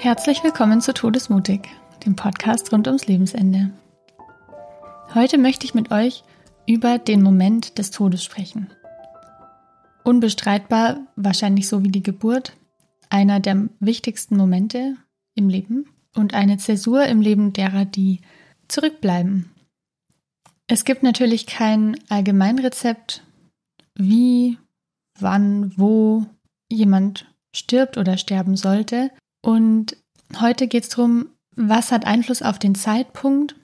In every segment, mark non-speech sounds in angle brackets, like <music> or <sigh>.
Herzlich willkommen zu Todesmutig, dem Podcast rund ums Lebensende. Heute möchte ich mit euch über den Moment des Todes sprechen. Unbestreitbar, wahrscheinlich so wie die Geburt, einer der wichtigsten Momente im Leben und eine Zäsur im Leben derer, die zurückbleiben. Es gibt natürlich kein Allgemeinrezept, wie, wann, wo jemand stirbt oder sterben sollte. Und heute geht es darum, was hat Einfluss auf den Zeitpunkt,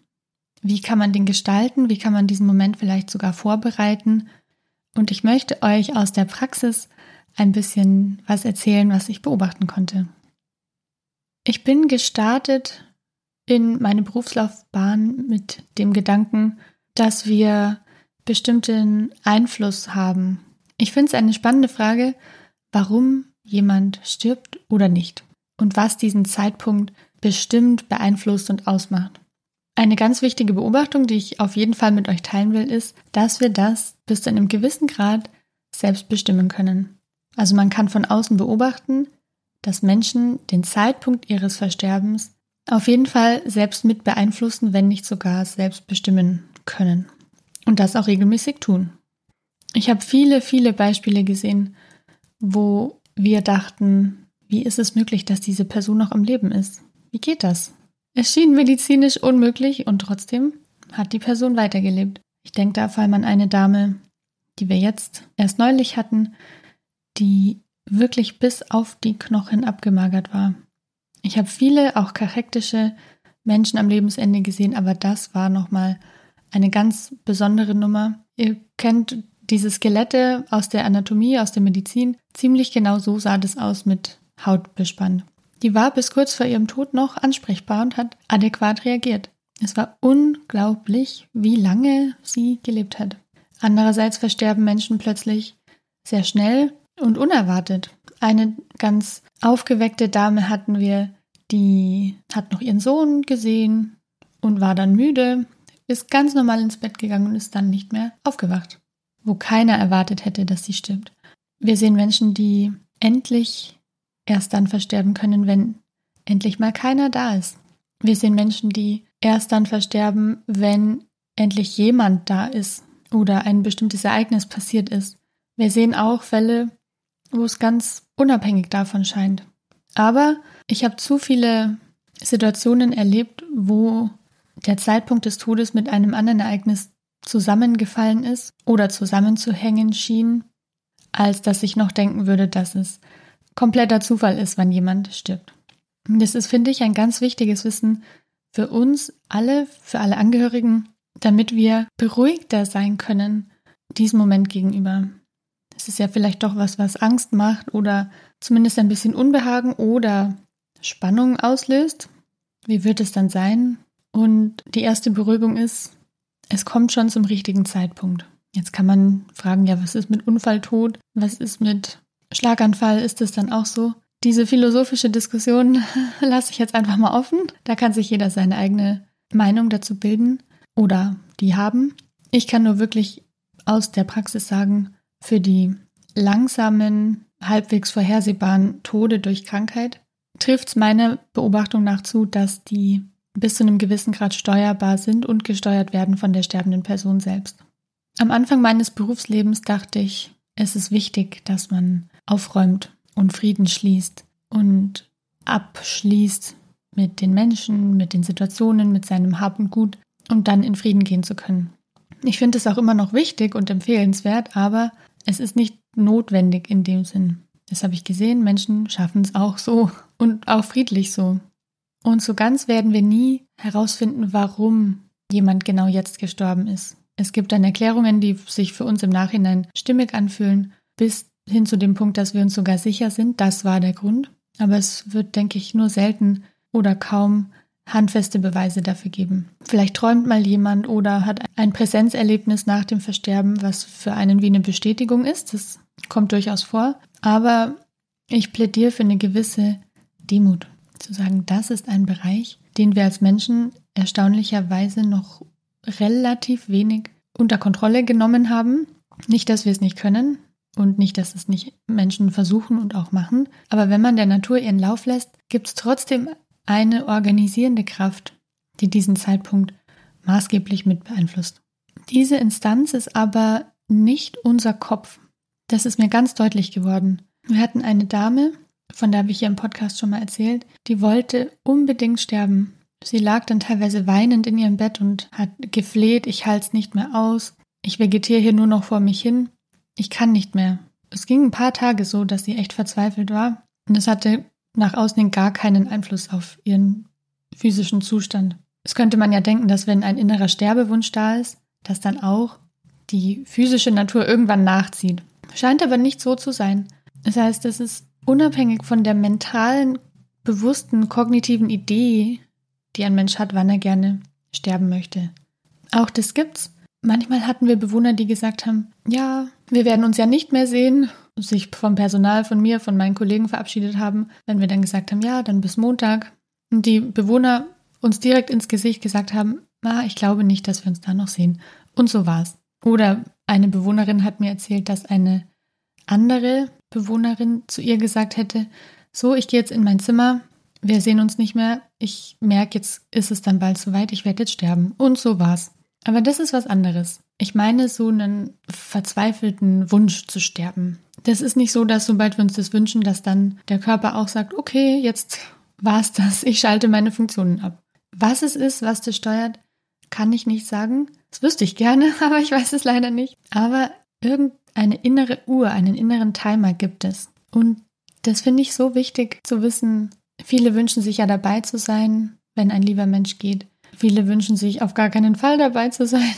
wie kann man den gestalten, wie kann man diesen Moment vielleicht sogar vorbereiten. Und ich möchte euch aus der Praxis ein bisschen was erzählen, was ich beobachten konnte. Ich bin gestartet in meine Berufslaufbahn mit dem Gedanken, dass wir bestimmten Einfluss haben. Ich finde es eine spannende Frage, warum jemand stirbt oder nicht und was diesen Zeitpunkt bestimmt, beeinflusst und ausmacht. Eine ganz wichtige Beobachtung, die ich auf jeden Fall mit euch teilen will, ist, dass wir das bis zu einem gewissen Grad selbst bestimmen können. Also man kann von außen beobachten, dass Menschen den Zeitpunkt ihres Versterbens auf jeden Fall selbst mit beeinflussen, wenn nicht sogar selbst bestimmen können. Und das auch regelmäßig tun. Ich habe viele, viele Beispiele gesehen, wo wir dachten, wie ist es möglich, dass diese Person noch am Leben ist? Wie geht das? Es schien medizinisch unmöglich und trotzdem hat die Person weitergelebt. Ich denke da vor allem an eine Dame, die wir jetzt erst neulich hatten, die wirklich bis auf die Knochen abgemagert war. Ich habe viele auch charaktische Menschen am Lebensende gesehen, aber das war nochmal eine ganz besondere Nummer. Ihr kennt diese Skelette aus der Anatomie, aus der Medizin. Ziemlich genau so sah das aus mit Hautbespann. Die war bis kurz vor ihrem Tod noch ansprechbar und hat adäquat reagiert. Es war unglaublich, wie lange sie gelebt hat. Andererseits versterben Menschen plötzlich sehr schnell und unerwartet. Eine ganz aufgeweckte Dame hatten wir, die hat noch ihren Sohn gesehen und war dann müde, ist ganz normal ins Bett gegangen und ist dann nicht mehr aufgewacht, wo keiner erwartet hätte, dass sie stirbt. Wir sehen Menschen, die endlich erst dann versterben können, wenn endlich mal keiner da ist. Wir sehen Menschen, die erst dann versterben, wenn endlich jemand da ist oder ein bestimmtes Ereignis passiert ist. Wir sehen auch Fälle, wo es ganz unabhängig davon scheint. Aber ich habe zu viele Situationen erlebt, wo der Zeitpunkt des Todes mit einem anderen Ereignis zusammengefallen ist oder zusammenzuhängen schien, als dass ich noch denken würde, dass es kompletter Zufall ist, wann jemand stirbt. Das ist, finde ich, ein ganz wichtiges Wissen für uns alle, für alle Angehörigen, damit wir beruhigter sein können diesem Moment gegenüber. Es ist ja vielleicht doch was, was Angst macht oder zumindest ein bisschen Unbehagen oder Spannung auslöst. Wie wird es dann sein? Und die erste Beruhigung ist, es kommt schon zum richtigen Zeitpunkt. Jetzt kann man fragen, ja, was ist mit Unfalltod? Was ist mit Schlaganfall? Ist es dann auch so? Diese philosophische Diskussion <laughs> lasse ich jetzt einfach mal offen. Da kann sich jeder seine eigene Meinung dazu bilden oder die haben. Ich kann nur wirklich aus der Praxis sagen, für die langsamen, halbwegs vorhersehbaren Tode durch Krankheit trifft es meiner Beobachtung nach zu, dass die bis zu einem gewissen Grad steuerbar sind und gesteuert werden von der sterbenden Person selbst. Am Anfang meines Berufslebens dachte ich, es ist wichtig, dass man aufräumt und Frieden schließt und abschließt mit den Menschen, mit den Situationen, mit seinem Hab und Gut, um dann in Frieden gehen zu können. Ich finde es auch immer noch wichtig und empfehlenswert, aber es ist nicht notwendig in dem Sinn. Das habe ich gesehen, Menschen schaffen es auch so und auch friedlich so. Und so ganz werden wir nie herausfinden, warum jemand genau jetzt gestorben ist. Es gibt dann Erklärungen, die sich für uns im Nachhinein stimmig anfühlen, bis hin zu dem Punkt, dass wir uns sogar sicher sind, das war der Grund. Aber es wird, denke ich, nur selten oder kaum handfeste Beweise dafür geben. Vielleicht träumt mal jemand oder hat ein Präsenzerlebnis nach dem Versterben, was für einen wie eine Bestätigung ist. Das kommt durchaus vor. Aber ich plädiere für eine gewisse Demut. Zu sagen, das ist ein Bereich, den wir als Menschen erstaunlicherweise noch relativ wenig unter Kontrolle genommen haben. Nicht, dass wir es nicht können, Und nicht, dass es nicht Menschen versuchen und auch machen. Aber wenn man der Natur ihren Lauf lässt, gibt es trotzdem eine organisierende Kraft, die diesen Zeitpunkt maßgeblich mit beeinflusst. Diese Instanz ist aber nicht unser Kopf. Das ist mir ganz deutlich geworden. Wir hatten eine Dame, von der habe ich hier im Podcast schon mal erzählt, die wollte unbedingt sterben. Sie lag dann teilweise weinend in ihrem Bett und hat gefleht, ich halte es nicht mehr aus, ich vegetiere hier nur noch vor mich hin, ich kann nicht mehr. Es ging ein paar Tage so, dass sie echt verzweifelt war und es hatte nach außen hin gar keinen Einfluss auf ihren physischen Zustand. Es könnte man ja denken, dass wenn ein innerer Sterbewunsch da ist, dass dann auch die physische Natur irgendwann nachzieht. Scheint aber nicht so zu sein. Das heißt, es ist unabhängig von der mentalen, bewussten, kognitiven Idee, die ein Mensch hat, wann er gerne sterben möchte. Auch das gibt's. Manchmal hatten wir Bewohner, die gesagt haben, ja, wir werden uns ja nicht mehr sehen, sich vom Personal, von mir, von meinen Kollegen verabschiedet haben. Wenn wir dann gesagt haben, ja, dann bis Montag. Und die Bewohner uns direkt ins Gesicht gesagt haben, ah, ich glaube nicht, dass wir uns da noch sehen. Und so war's. Oder eine Bewohnerin hat mir erzählt, dass eine andere Bewohnerin zu ihr gesagt hätte, so, ich gehe jetzt in mein Zimmer, wir sehen uns nicht mehr, ich merke, jetzt ist es dann bald soweit, ich werde jetzt sterben. Und so war's. Aber das ist was anderes. Ich meine so einen verzweifelten Wunsch zu sterben. Das ist nicht so, dass sobald wir uns das wünschen, dass dann der Körper auch sagt, okay, jetzt war's das, ich schalte meine Funktionen ab. Was es ist, was das steuert, kann ich nicht sagen. Das wüsste ich gerne, <laughs> aber ich weiß es leider nicht. Aber irgendeine innere Uhr, einen inneren Timer gibt es. Und das finde ich so wichtig zu wissen. Viele wünschen sich ja dabei zu sein, wenn ein lieber Mensch geht. Viele wünschen sich auf gar keinen Fall dabei zu sein.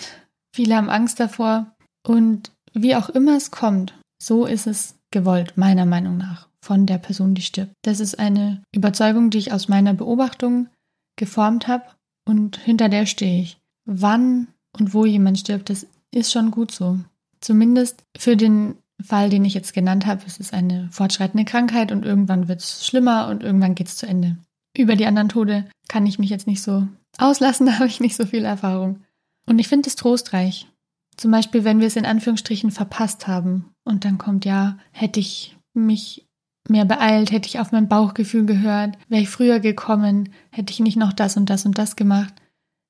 Viele haben Angst davor. Und wie auch immer es kommt, so ist es gewollt, meiner Meinung nach, von der Person, die stirbt. Das ist eine Überzeugung, die ich aus meiner Beobachtung geformt habe und hinter der stehe ich. Wann und wo jemand stirbt, das ist schon gut so. Zumindest für den Fall, den ich jetzt genannt habe, es ist eine fortschreitende Krankheit und irgendwann wird es schlimmer und irgendwann geht es zu Ende. Über die anderen Tode kann ich mich jetzt nicht so auslassen, <laughs> da habe ich nicht so viel Erfahrung. Und ich finde es trostreich. Zum Beispiel, wenn wir es in Anführungsstrichen verpasst haben und dann kommt ja, hätte ich mich mehr beeilt, hätte ich auf mein Bauchgefühl gehört, wäre ich früher gekommen, hätte ich nicht noch das und das und das gemacht.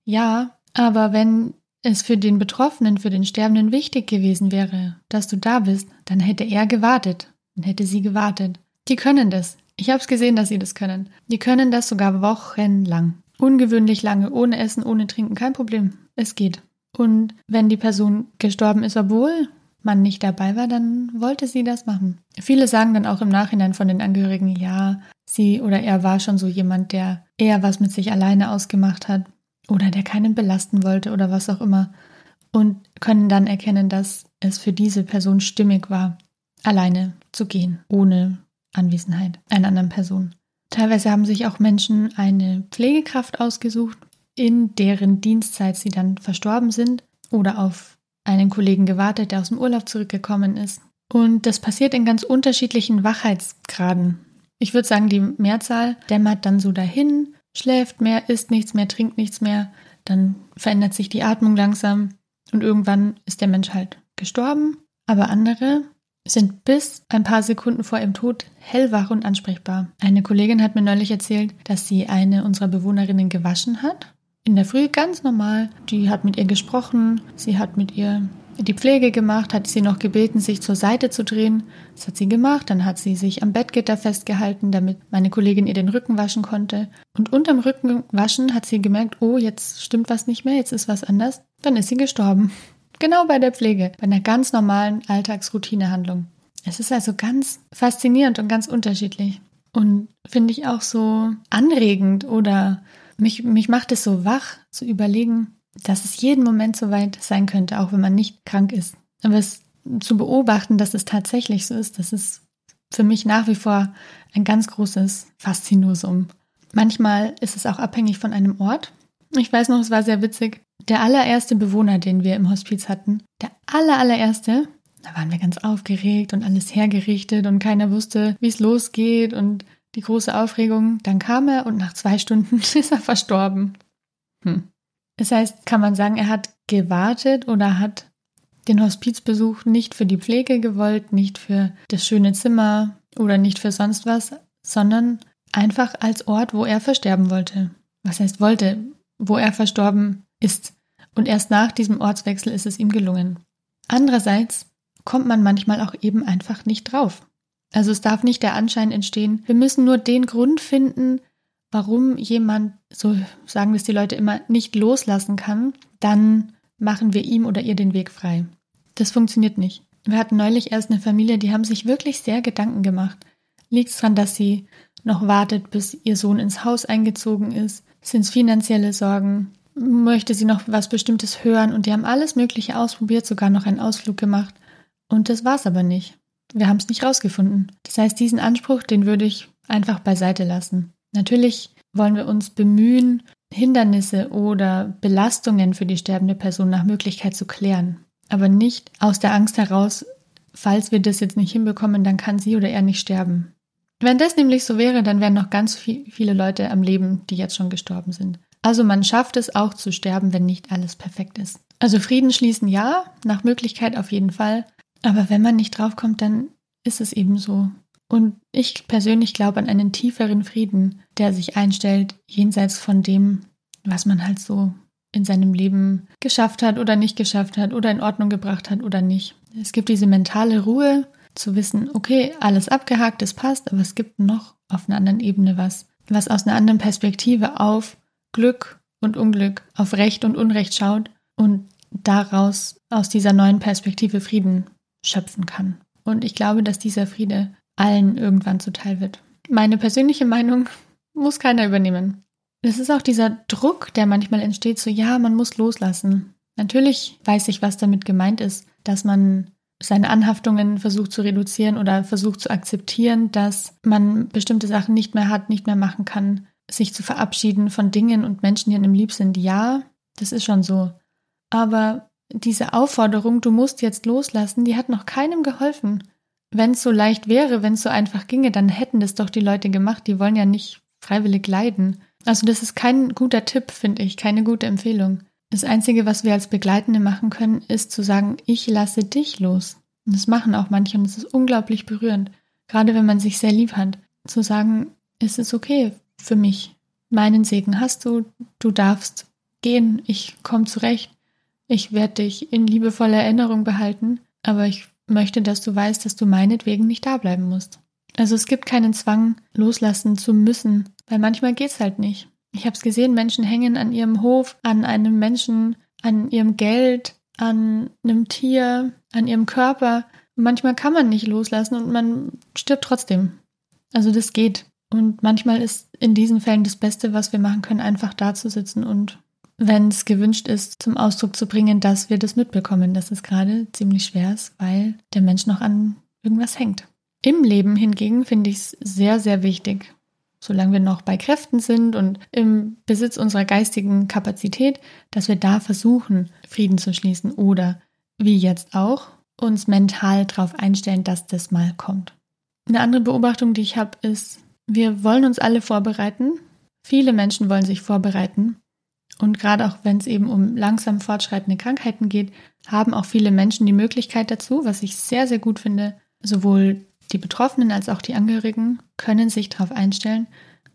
Ja, aber wenn es für den Betroffenen, für den Sterbenden wichtig gewesen wäre, dass du da bist, dann hätte er gewartet, dann hätte sie gewartet. Die können das. Ich habe es gesehen, dass sie das können. Die können das sogar wochenlang. Ungewöhnlich lange, ohne Essen, ohne Trinken, kein Problem. Es geht. Und wenn die Person gestorben ist, obwohl man nicht dabei war, dann wollte sie das machen. Viele sagen dann auch im Nachhinein von den Angehörigen, ja, sie oder er war schon so jemand, der eher was mit sich alleine ausgemacht hat oder der keinen belasten wollte oder was auch immer und können dann erkennen, dass es für diese Person stimmig war, alleine zu gehen, ohne Anwesenheit einer anderen Person. Teilweise haben sich auch Menschen eine Pflegekraft ausgesucht, in deren Dienstzeit sie dann verstorben sind oder auf einen Kollegen gewartet, der aus dem Urlaub zurückgekommen ist. Und das passiert in ganz unterschiedlichen Wachheitsgraden. Ich würde sagen, die Mehrzahl dämmert dann so dahin, schläft mehr, isst nichts mehr, trinkt nichts mehr, dann verändert sich die Atmung langsam und irgendwann ist der Mensch halt gestorben. Aber andere sind bis ein paar Sekunden vor ihrem Tod hellwach und ansprechbar. Eine Kollegin hat mir neulich erzählt, dass sie eine unserer Bewohnerinnen gewaschen hat. In der Früh ganz normal. Die hat mit ihr gesprochen, sie hat mit ihr die Pflege gemacht, hat sie noch gebeten, sich zur Seite zu drehen. Das hat sie gemacht. Dann hat sie sich am Bettgitter festgehalten, damit meine Kollegin ihr den Rücken waschen konnte. Und unterm Rücken waschen hat sie gemerkt, oh, jetzt stimmt was nicht mehr, jetzt ist was anders. Dann ist sie gestorben. <laughs> Genau bei der Pflege, bei einer ganz normalen Alltagsroutinehandlung. Es ist also ganz faszinierend und ganz unterschiedlich. Und finde ich auch so anregend oder mich, mich macht es so wach zu überlegen, dass es jeden Moment so weit sein könnte, auch wenn man nicht krank ist. Aber es zu beobachten, dass es tatsächlich so ist, das ist für mich nach wie vor ein ganz großes Faszinosum. Manchmal ist es auch abhängig von einem Ort. Ich weiß noch, es war sehr witzig. Der allererste Bewohner, den wir im Hospiz hatten, der aller, allererste, da waren wir ganz aufgeregt und alles hergerichtet und keiner wusste, wie es losgeht und die große Aufregung. Dann kam er und nach zwei Stunden <laughs> ist er verstorben. Hm. Das heißt, kann man sagen, er hat gewartet oder hat den Hospizbesuch nicht für die Pflege gewollt, nicht für das schöne Zimmer oder nicht für sonst was, sondern einfach als Ort, wo er versterben wollte. Was heißt wollte? Wo er verstorben ist. Und erst nach diesem Ortswechsel ist es ihm gelungen. Andererseits kommt man manchmal auch eben einfach nicht drauf. Also es darf nicht der Anschein entstehen, wir müssen nur den Grund finden, warum jemand, so sagen es die Leute immer, nicht loslassen kann, dann machen wir ihm oder ihr den Weg frei. Das funktioniert nicht. Wir hatten neulich erst eine Familie, die haben sich wirklich sehr Gedanken gemacht. Liegt es daran, dass sie noch wartet, bis ihr Sohn ins Haus eingezogen ist? Sind es finanzielle Sorgen? Möchte sie noch was Bestimmtes hören? Und die haben alles Mögliche ausprobiert, sogar noch einen Ausflug gemacht. Und das war es aber nicht. Wir haben es nicht rausgefunden. Das heißt, diesen Anspruch, den würde ich einfach beiseite lassen. Natürlich wollen wir uns bemühen, Hindernisse oder Belastungen für die sterbende Person nach Möglichkeit zu klären. Aber nicht aus der Angst heraus, falls wir das jetzt nicht hinbekommen, dann kann sie oder er nicht sterben. Wenn das nämlich so wäre, dann wären noch ganz viel, viele Leute am Leben, die jetzt schon gestorben sind. Also man schafft es auch zu sterben, wenn nicht alles perfekt ist. Also Frieden schließen ja, nach Möglichkeit auf jeden Fall. Aber wenn man nicht draufkommt, dann ist es eben so. Und ich persönlich glaube an einen tieferen Frieden, der sich einstellt, jenseits von dem, was man halt so in seinem Leben geschafft hat oder nicht geschafft hat oder in Ordnung gebracht hat oder nicht. Es gibt diese mentale Ruhe zu wissen, okay, alles abgehakt, es passt, aber es gibt noch auf einer anderen Ebene was, was aus einer anderen Perspektive auf Glück und Unglück, auf Recht und Unrecht schaut und daraus aus dieser neuen Perspektive Frieden schöpfen kann. Und ich glaube, dass dieser Friede allen irgendwann zuteil wird. Meine persönliche Meinung <laughs> muss keiner übernehmen. Es ist auch dieser Druck, der manchmal entsteht, so ja, man muss loslassen. Natürlich weiß ich, was damit gemeint ist, dass man seine Anhaftungen versucht zu reduzieren oder versucht zu akzeptieren, dass man bestimmte Sachen nicht mehr hat, nicht mehr machen kann, sich zu verabschieden von Dingen und Menschen, die einem lieb sind. Ja, das ist schon so. Aber diese Aufforderung, du musst jetzt loslassen, die hat noch keinem geholfen. Wenn es so leicht wäre, wenn es so einfach ginge, dann hätten das doch die Leute gemacht. Die wollen ja nicht freiwillig leiden. Also das ist kein guter Tipp, finde ich, keine gute Empfehlung. Das Einzige, was wir als Begleitende machen können, ist zu sagen, ich lasse dich los. Und das machen auch manche und es ist unglaublich berührend. Gerade wenn man sich sehr lieb hat. Zu sagen, es ist okay für mich. Meinen Segen hast du, du darfst gehen, ich komme zurecht. Ich werde dich in liebevoller Erinnerung behalten, aber ich möchte, dass du weißt, dass du meinetwegen nicht da bleiben musst. Also es gibt keinen Zwang, loslassen zu müssen, weil manchmal geht's halt nicht. Ich habe es gesehen, Menschen hängen an ihrem Hof, an einem Menschen, an ihrem Geld, an einem Tier, an ihrem Körper. manchmal kann man nicht loslassen und man stirbt trotzdem. Also das geht. Und manchmal ist in diesen Fällen das Beste, was wir machen können, einfach da zu sitzen und wenn es gewünscht ist, zum Ausdruck zu bringen, dass wir das mitbekommen, dass es gerade ziemlich schwer ist, weil der Mensch noch an irgendwas hängt. Im Leben hingegen finde ich es sehr, sehr wichtig, solange wir noch bei Kräften sind und im Besitz unserer geistigen Kapazität, dass wir da versuchen, Frieden zu schließen oder wie jetzt auch uns mental darauf einstellen, dass das mal kommt. Eine andere Beobachtung, die ich habe, ist, wir wollen uns alle vorbereiten. Viele Menschen wollen sich vorbereiten. Und gerade auch wenn es eben um langsam fortschreitende Krankheiten geht, haben auch viele Menschen die Möglichkeit dazu, was ich sehr, sehr gut finde, sowohl die Betroffenen als auch die Angehörigen können sich darauf einstellen,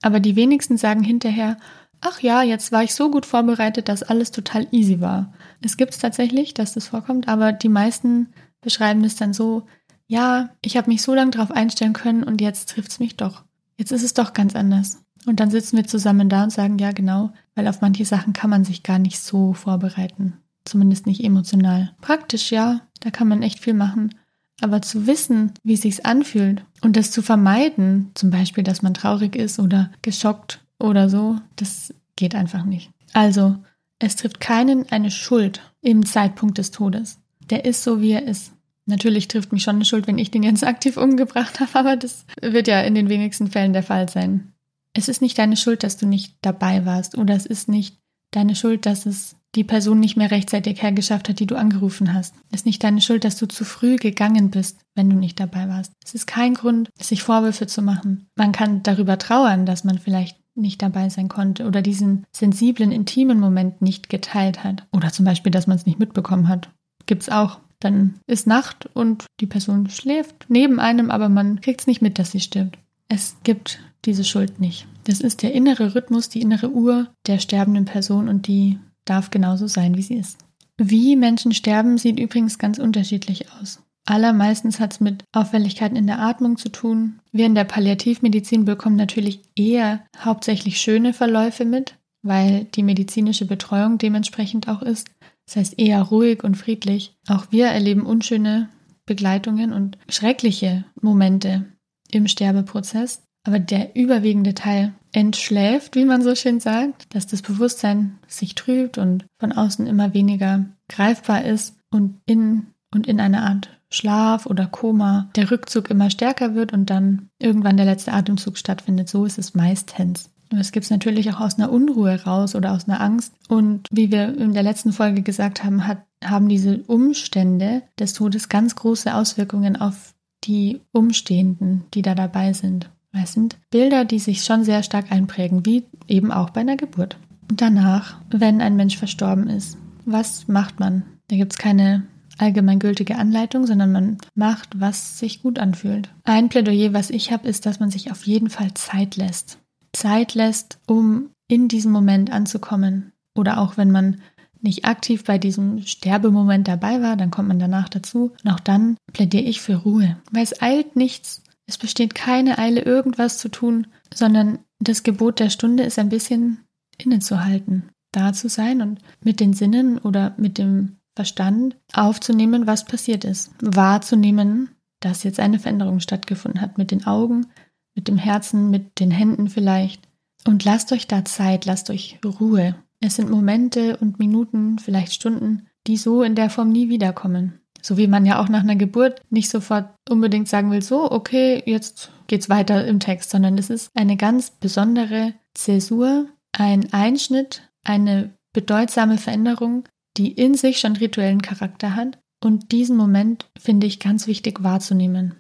aber die wenigsten sagen hinterher, ach ja, jetzt war ich so gut vorbereitet, dass alles total easy war. Es gibt es tatsächlich, dass das vorkommt, aber die meisten beschreiben es dann so, ja, ich habe mich so lange darauf einstellen können und jetzt trifft es mich doch. Jetzt ist es doch ganz anders. Und dann sitzen wir zusammen da und sagen, ja genau, weil auf manche Sachen kann man sich gar nicht so vorbereiten. Zumindest nicht emotional. Praktisch ja, da kann man echt viel machen. Aber zu wissen, wie es sich anfühlt und das zu vermeiden, zum Beispiel, dass man traurig ist oder geschockt oder so, das geht einfach nicht. Also, es trifft keinen eine Schuld im Zeitpunkt des Todes. Der ist so, wie er ist. Natürlich trifft mich schon eine Schuld, wenn ich den jetzt aktiv umgebracht habe, aber das wird ja in den wenigsten Fällen der Fall sein. Es ist nicht deine Schuld, dass du nicht dabei warst oder es ist nicht deine Schuld, dass es die Person nicht mehr rechtzeitig hergeschafft hat, die du angerufen hast. Es ist nicht deine Schuld, dass du zu früh gegangen bist, wenn du nicht dabei warst. Es ist kein Grund, sich Vorwürfe zu machen. Man kann darüber trauern, dass man vielleicht nicht dabei sein konnte oder diesen sensiblen, intimen Moment nicht geteilt hat. Oder zum Beispiel, dass man es nicht mitbekommen hat. Gibt's auch. Dann ist Nacht und die Person schläft neben einem, aber man kriegt es nicht mit, dass sie stirbt. Es gibt diese Schuld nicht. Das ist der innere Rhythmus, die innere Uhr der sterbenden Person und die darf genauso sein, wie sie ist. Wie Menschen sterben, sieht übrigens ganz unterschiedlich aus. Allermeistens hat es mit Auffälligkeiten in der Atmung zu tun. Wir in der Palliativmedizin bekommen natürlich eher hauptsächlich schöne Verläufe mit, weil die medizinische Betreuung dementsprechend auch ist. Das heißt eher ruhig und friedlich. Auch wir erleben unschöne Begleitungen und schreckliche Momente im Sterbeprozess. Aber der überwiegende Teil entschläft, wie man so schön sagt, dass das Bewusstsein sich trübt und von außen immer weniger greifbar ist und in und in einer Art Schlaf oder Koma der Rückzug immer stärker wird und dann irgendwann der letzte Atemzug stattfindet. So ist es meistens. Das gibt es natürlich auch aus einer Unruhe raus oder aus einer Angst. Und wie wir in der letzten Folge gesagt haben, hat, haben diese Umstände des Todes ganz große Auswirkungen auf die Umstehenden, die da dabei sind. Es sind Bilder, die sich schon sehr stark einprägen, wie eben auch bei einer Geburt. Und danach, wenn ein Mensch verstorben ist, was macht man? Da gibt es keine allgemeingültige Anleitung, sondern man macht, was sich gut anfühlt. Ein Plädoyer, was ich habe, ist, dass man sich auf jeden Fall Zeit lässt. Zeit lässt, um in diesem Moment anzukommen. Oder auch wenn man nicht aktiv bei diesem Sterbemoment dabei war, dann kommt man danach dazu. Und auch dann plädiere ich für Ruhe, weil es eilt nichts. Es besteht keine Eile, irgendwas zu tun, sondern das Gebot der Stunde ist ein bisschen innezuhalten, da zu sein und mit den Sinnen oder mit dem Verstand aufzunehmen, was passiert ist, wahrzunehmen, dass jetzt eine Veränderung stattgefunden hat mit den Augen, mit dem Herzen, mit den Händen vielleicht. Und lasst euch da Zeit, lasst euch Ruhe. Es sind Momente und Minuten, vielleicht Stunden, die so in der Form nie wiederkommen. So wie man ja auch nach einer Geburt nicht sofort unbedingt sagen will, so, okay, jetzt geht's weiter im Text, sondern es ist eine ganz besondere Zäsur, ein Einschnitt, eine bedeutsame Veränderung, die in sich schon rituellen Charakter hat. Und diesen Moment finde ich ganz wichtig wahrzunehmen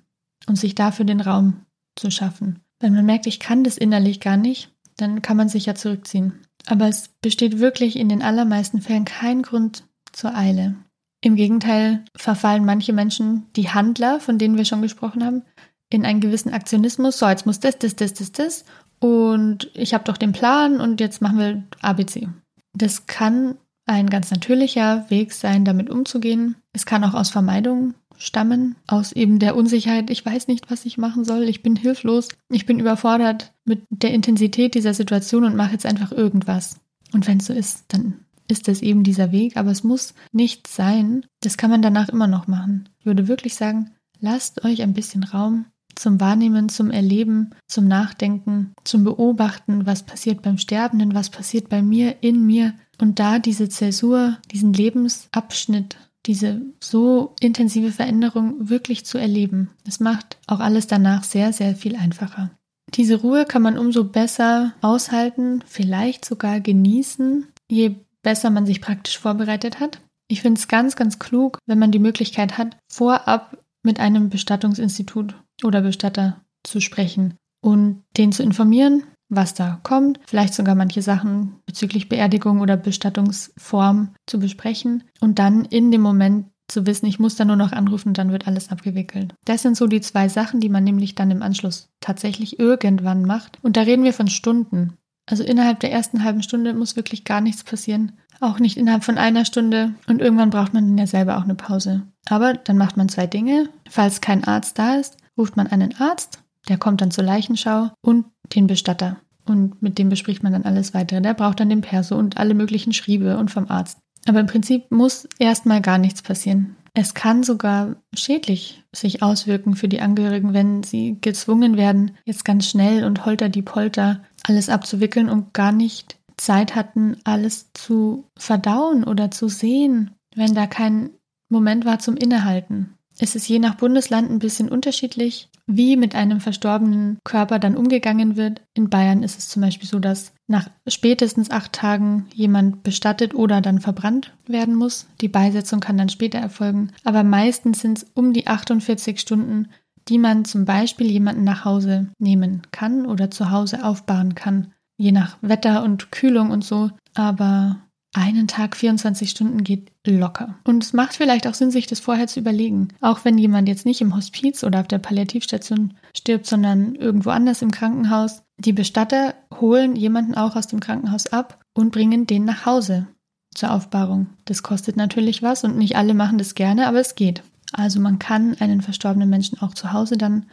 und sich dafür den Raum zu schaffen. Wenn man merkt, ich kann das innerlich gar nicht, dann kann man sich ja zurückziehen. Aber es besteht wirklich in den allermeisten Fällen kein Grund zur Eile. Im Gegenteil verfallen manche Menschen, die Handler, von denen wir schon gesprochen haben, in einen gewissen Aktionismus. So, jetzt muss das, das, das, das, das. Und ich habe doch den Plan und jetzt machen wir ABC. Das kann ein ganz natürlicher Weg sein, damit umzugehen. Es kann auch aus Vermeidung stammen, aus eben der Unsicherheit, ich weiß nicht, was ich machen soll, ich bin hilflos, ich bin überfordert mit der Intensität dieser Situation und mache jetzt einfach irgendwas. Und wenn es so ist, dann ist das eben dieser Weg, aber es muss nicht sein. Das kann man danach immer noch machen. Ich würde wirklich sagen, lasst euch ein bisschen Raum zum Wahrnehmen, zum Erleben, zum Nachdenken, zum Beobachten, was passiert beim Sterbenden, was passiert bei mir, in mir. Und da diese Zäsur, diesen Lebensabschnitt, diese so intensive Veränderung wirklich zu erleben. Das macht auch alles danach sehr, sehr viel einfacher. Diese Ruhe kann man umso besser aushalten, vielleicht sogar genießen, je besser man sich praktisch vorbereitet hat. Ich finde es ganz, ganz klug, wenn man die Möglichkeit hat, vorab mit einem Bestattungsinstitut oder Bestatter zu sprechen und den zu informieren, was da kommt, vielleicht sogar manche Sachen bezüglich Beerdigung oder Bestattungsform zu besprechen und dann in dem Moment zu wissen, ich muss da nur noch anrufen, dann wird alles abgewickelt. Das sind so die zwei Sachen, die man nämlich dann im Anschluss tatsächlich irgendwann macht. Und da reden wir von Stunden. Also innerhalb der ersten halben Stunde muss wirklich gar nichts passieren. Auch nicht innerhalb von einer Stunde. Und irgendwann braucht man dann ja selber auch eine Pause. Aber dann macht man zwei Dinge. Falls kein Arzt da ist, ruft man einen Arzt. Der kommt dann zur Leichenschau und den Bestatter. Und mit dem bespricht man dann alles weitere. Der braucht dann den Perso und alle möglichen Schriebe und vom Arzt. Aber im Prinzip muss erstmal gar nichts passieren. Es kann sogar schädlich sich auswirken für die Angehörigen, wenn sie gezwungen werden, jetzt ganz schnell und holter die Polter alles abzuwickeln und gar nicht Zeit hatten, alles zu verdauen oder zu sehen, wenn da kein Moment war zum Innehalten. Es ist je nach Bundesland ein bisschen unterschiedlich, wie mit einem verstorbenen Körper dann umgegangen wird. In Bayern ist es zum Beispiel so, dass nach spätestens acht Tagen jemand bestattet oder dann verbrannt werden muss. Die Beisetzung kann dann später erfolgen. Aber meistens sind es um die 48 Stunden, die man zum Beispiel jemanden nach Hause nehmen kann oder zu Hause aufbauen kann. Je nach Wetter und Kühlung und so. Aber einen Tag 24 Stunden geht locker. Und es macht vielleicht auch Sinn, sich das vorher zu überlegen. Auch wenn jemand jetzt nicht im Hospiz oder auf der Palliativstation stirbt, sondern irgendwo anders im Krankenhaus. Die Bestatter holen jemanden auch aus dem Krankenhaus ab und bringen den nach Hause zur Aufbahrung. Das kostet natürlich was und nicht alle machen das gerne, aber es geht. Also man kann einen verstorbenen Menschen auch zu Hause dann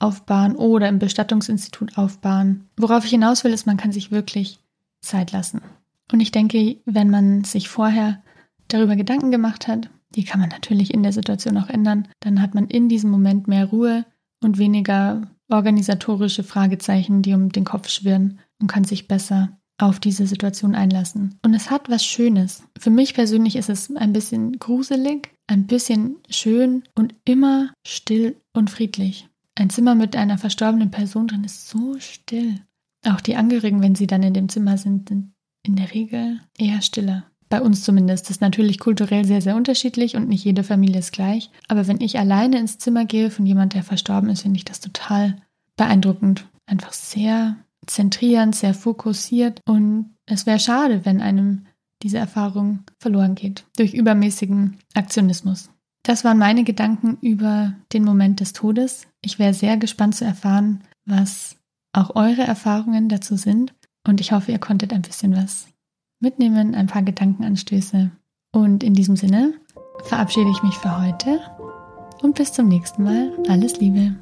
aufbauen oder im Bestattungsinstitut aufbauen. Worauf ich hinaus will, ist, man kann sich wirklich Zeit lassen. Und ich denke, wenn man sich vorher darüber Gedanken gemacht hat, die kann man natürlich in der Situation auch ändern, dann hat man in diesem Moment mehr Ruhe und weniger organisatorische Fragezeichen, die um den Kopf schwirren und kann sich besser auf diese Situation einlassen. Und es hat was Schönes. Für mich persönlich ist es ein bisschen gruselig, ein bisschen schön und immer still und friedlich. Ein Zimmer mit einer verstorbenen Person drin ist so still. Auch die Angehörigen, wenn sie dann in dem Zimmer sind, sind in der Regel eher stiller. Bei uns zumindest. Das ist natürlich kulturell sehr, sehr unterschiedlich und nicht jede Familie ist gleich. Aber wenn ich alleine ins Zimmer gehe von jemand, der verstorben ist, finde ich das total beeindruckend. Einfach sehr zentrierend, sehr fokussiert und es wäre schade, wenn einem diese Erfahrung verloren geht durch übermäßigen Aktionismus. Das waren meine Gedanken über den Moment des Todes. Ich wäre sehr gespannt zu erfahren, was auch eure Erfahrungen dazu sind und ich hoffe, ihr konntet ein bisschen was mitnehmen, ein paar Gedankenanstöße. Und in diesem Sinne verabschiede ich mich für heute und bis zum nächsten Mal. Alles Liebe.